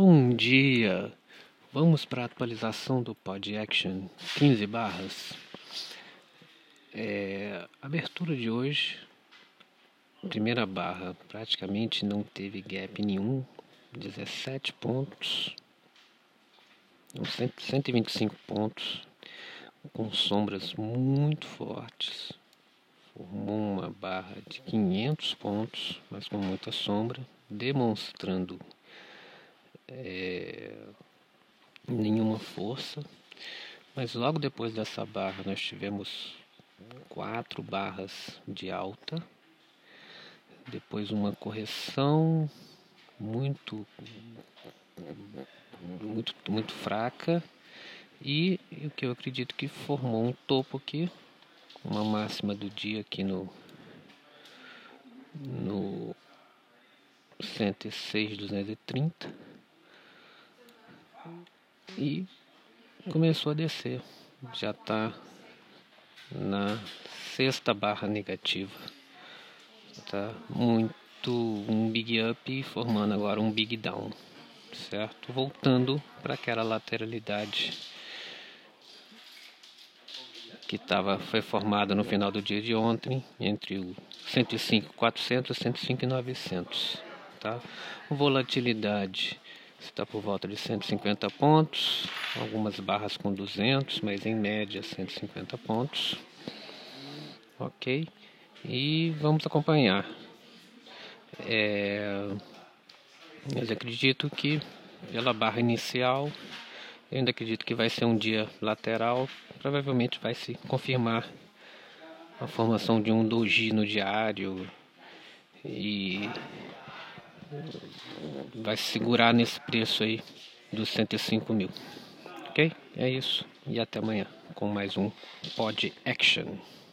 Bom dia! Vamos para a atualização do Pod Action 15 barras. É, abertura de hoje, primeira barra praticamente não teve gap nenhum, 17 pontos, 125 pontos, com sombras muito fortes. Formou uma barra de 500 pontos, mas com muita sombra, demonstrando é, nenhuma força. Mas logo depois dessa barra nós tivemos quatro barras de alta, depois uma correção muito muito muito fraca. E o que eu acredito que formou um topo aqui, uma máxima do dia aqui no no 106 230 e começou a descer. Já está na sexta barra negativa. Está muito um big up formando agora um big down, certo? Voltando para aquela lateralidade que tava, foi formada no final do dia de ontem entre o 105.400 e 105.900, tá? Volatilidade está por volta de 150 pontos, algumas barras com 200, mas em média 150 pontos. Ok? E vamos acompanhar. É, mas acredito que pela barra inicial, eu ainda acredito que vai ser um dia lateral, provavelmente vai se confirmar a formação de um doji no diário e vai segurar nesse preço aí dos 105 mil. Ok? É isso. E até amanhã com mais um Pod Action.